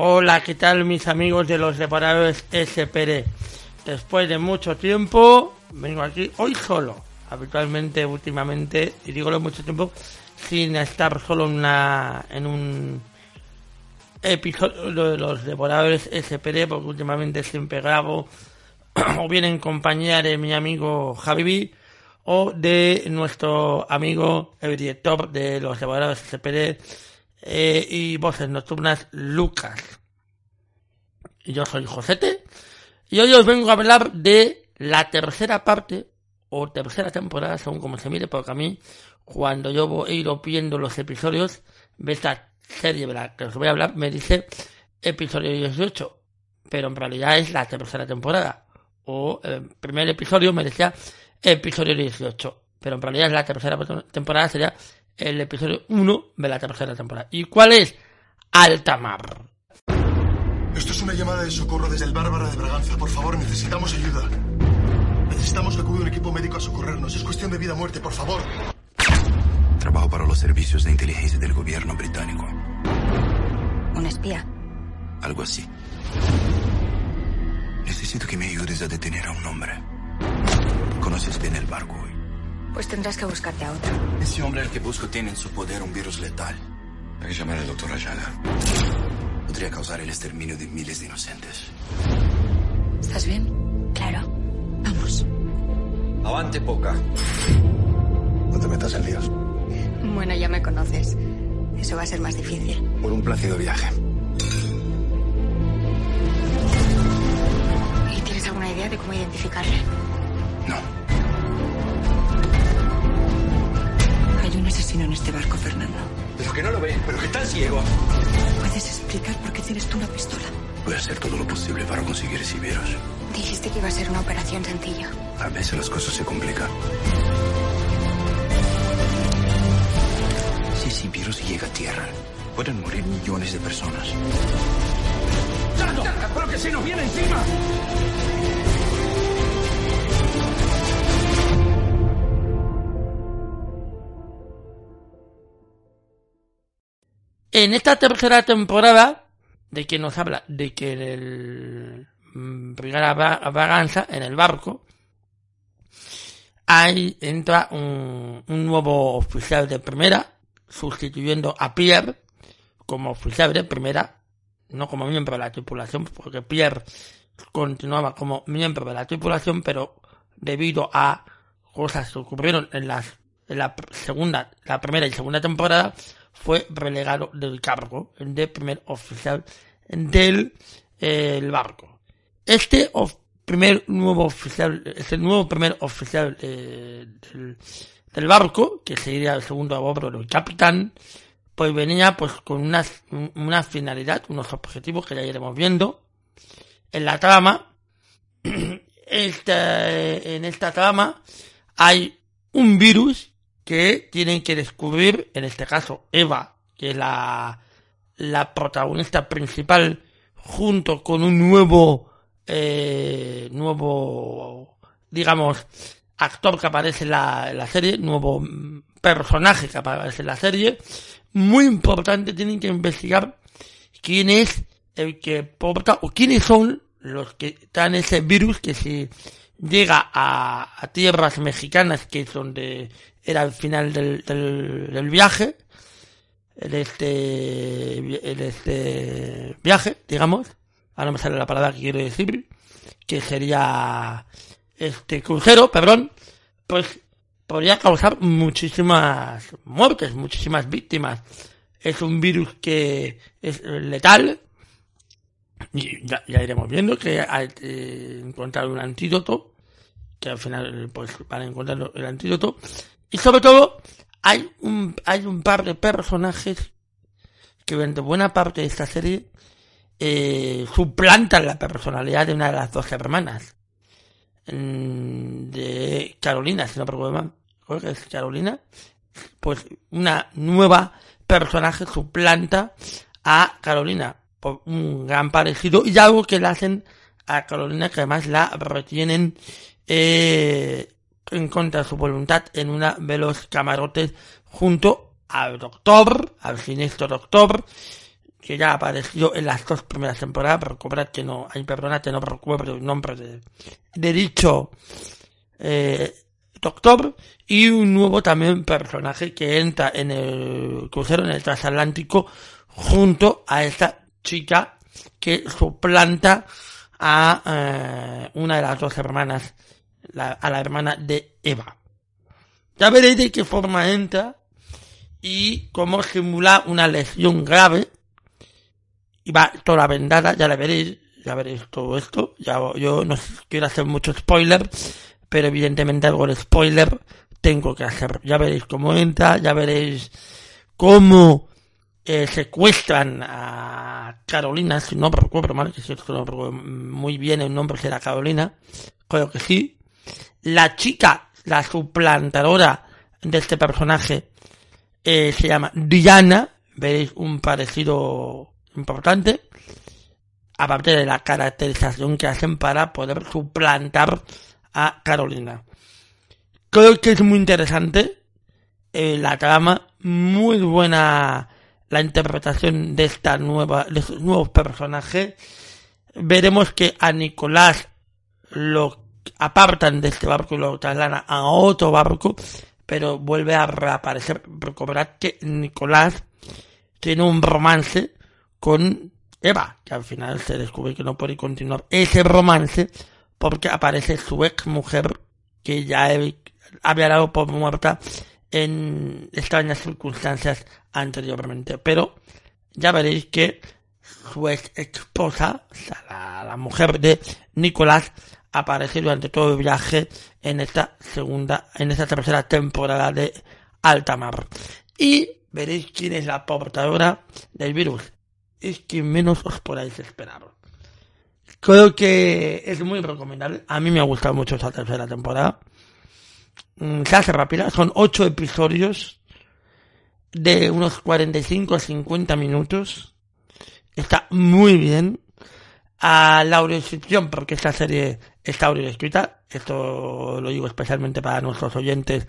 Hola, ¿qué tal mis amigos de los separadores SPD? Después de mucho tiempo, vengo aquí hoy solo. Habitualmente, últimamente, y digo lo mucho tiempo, sin estar solo en, una, en un episodio de los devoradores SPD, porque últimamente siempre grabo o bien en compañía de mi amigo Javi o de nuestro amigo, el director de los devoradores SPD, eh, y voces nocturnas Lucas. Yo soy Josete y hoy os vengo a hablar de la tercera parte o tercera temporada, según como se mire, porque a mí cuando yo he ido viendo los episodios de esta serie de la que os voy a hablar, me dice episodio 18, pero en realidad es la tercera temporada. O el primer episodio me decía episodio 18, pero en realidad es la tercera temporada, sería el episodio 1 de la tercera temporada. ¿Y cuál es? Altamar. Esto es una llamada de socorro desde el Bárbara de Braganza. Por favor, necesitamos ayuda. Necesitamos que acude un equipo médico a socorrernos. Es cuestión de vida o muerte, por favor. Trabajo para los servicios de inteligencia del gobierno británico. ¿Un espía? Algo así. Necesito que me ayudes a detener a un hombre. ¿Conoces bien el barco hoy? Pues tendrás que buscarte a otro. Ese hombre al que busco tiene en su poder un virus letal. Hay que llamar al doctor Ayala. Podría causar el exterminio de miles de inocentes. ¿Estás bien? Claro. Vamos. Avante poca. No te metas en líos. Bueno, ya me conoces. Eso va a ser más difícil. Por un plácido viaje. ¿Y tienes alguna idea de cómo identificarle? No. Fernando. Pero que no lo ve, pero que está ciego. ¿Puedes explicar por qué tienes tú una pistola? Voy a hacer todo lo posible para conseguir ese virus. Dijiste que iba a ser una operación sencilla. A veces las cosas se complican. Si ese virus llega a tierra, pueden morir millones de personas. ¡Pero que se nos viene encima! En esta tercera temporada, de que nos habla de que en el mm, Brigada Braganza, en el barco, ahí entra un, un nuevo oficial de primera, sustituyendo a Pierre como oficial de primera, no como miembro de la tripulación, porque Pierre continuaba como miembro de la tripulación, pero debido a cosas que ocurrieron en las en la segunda, la primera y segunda temporada, fue relegado del cargo de primer oficial del eh, barco. Este primer nuevo oficial, este nuevo primer oficial eh, del, barco, que sería el segundo a bordo del capitán, pues venía pues con una, una finalidad, unos objetivos que ya iremos viendo en la trama. Esta, en esta trama hay un virus que tienen que descubrir, en este caso Eva, que es la, la protagonista principal, junto con un nuevo, eh, nuevo, digamos, actor que aparece en la, en la serie, nuevo mm, personaje que aparece en la serie, muy importante, tienen que investigar quién es el que porta, o quiénes son los que dan ese virus que si llega a, a tierras mexicanas, que es donde era el final del, del, del viaje, en este, en este viaje, digamos, ahora me sale la palabra que quiero decir, que sería este crucero, perdón, pues podría causar muchísimas muertes, muchísimas víctimas. Es un virus que es letal, y ya, iremos viendo que hay que encontrar un antídoto, que al final pues van a encontrar el antídoto, y sobre todo hay un, hay un par de personajes que durante buena parte de esta serie eh, suplantan la personalidad de una de las dos hermanas. Mm, De Carolina, si no mal, creo que es Carolina. Pues una nueva personaje suplanta a Carolina por un gran parecido y algo que le hacen a Carolina que además la retienen eh, en contra de su voluntad en una de los camarotes junto al doctor, al siniestro doctor, que ya apareció en las dos primeras temporadas, pero que no, hay perdona que no recuerdo el nombre de, de dicho eh, doctor y un nuevo también personaje que entra en el crucero en el transatlántico junto a esta chica que suplanta a eh, una de las dos hermanas, a la hermana de Eva. Ya veréis de qué forma entra y cómo simula una lesión grave. Y va toda vendada, ya la veréis, ya veréis todo esto. Ya, yo no quiero hacer mucho spoiler, pero evidentemente algo de spoiler tengo que hacer. Ya veréis cómo entra, ya veréis cómo eh, secuestran a Carolina, si no recuerdo mal, que si no muy bien el nombre será Carolina, creo que sí. La chica, la suplantadora de este personaje, eh, se llama Diana, veréis un parecido importante, aparte de la caracterización que hacen para poder suplantar a Carolina. Creo que es muy interesante eh, la trama, muy buena la interpretación de esta nueva, de estos nuevos personajes. Veremos que a Nicolás lo apartan de este barco y lo trasladan a otro barco, pero vuelve a reaparecer. Recordad que Nicolás tiene un romance con Eva, que al final se descubre que no puede continuar ese romance porque aparece su ex mujer que ya había dado por muerta en extrañas circunstancias anteriormente. Pero ya veréis que su ex esposa, la, mujer de Nicolás, aparece durante todo el viaje en esta segunda, en esta tercera temporada de Altamar. Y veréis quién es la portadora del virus. Es que menos os podáis esperar. Creo que es muy recomendable. A mí me ha gustado mucho esta tercera temporada. Mm, se hace rápida. Son ocho episodios de unos 45 a 50 minutos. Está muy bien. A la audiodescripción, porque esta serie está audio escrita. Esto lo digo especialmente para nuestros oyentes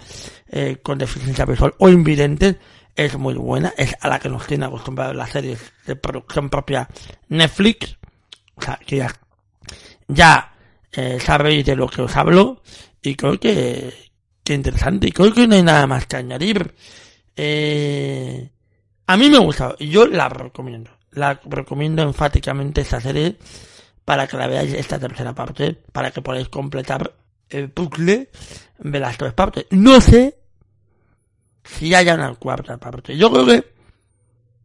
eh, con deficiencia visual o invidentes. Es muy buena. Es a la que nos tiene acostumbrados las series de producción propia Netflix. O sea, que ya, ya eh, sabéis de lo que os hablo. Y creo que, que interesante. Y creo que no hay nada más que añadir. Eh, a mí me ha gustado. Yo la recomiendo. La recomiendo enfáticamente esta serie para que la veáis esta tercera parte, para que podáis completar el puzzle de las tres partes. No sé si haya una cuarta parte. Yo creo que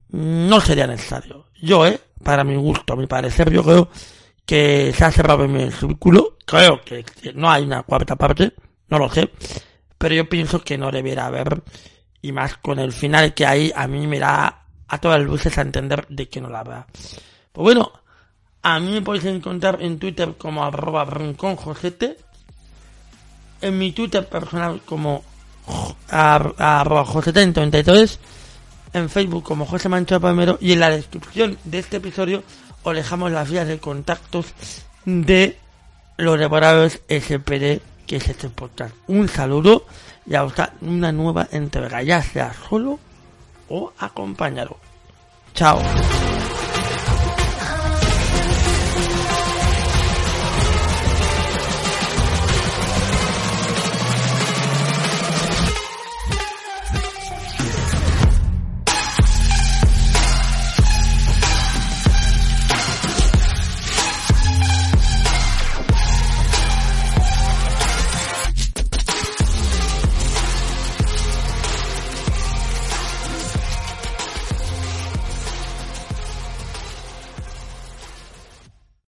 no sería necesario. Yo, eh, para mi gusto, a mi parecer, yo creo que se ha cerrado en el círculo. Creo que no hay una cuarta parte, no lo sé. Pero yo pienso que no debería haber y más con el final que hay, a mí me da a todas luces a entender de que no la va. Pues bueno, a mí me podéis encontrar en Twitter como arroba rinconjosete, en mi Twitter personal como arroba josete en Facebook como José Mancho Palmero y en la descripción de este episodio os dejamos las vías de contactos de los devorados SPD que es este podcast. Un saludo y hasta una nueva entrega, ya sea solo o acompañado. Chao.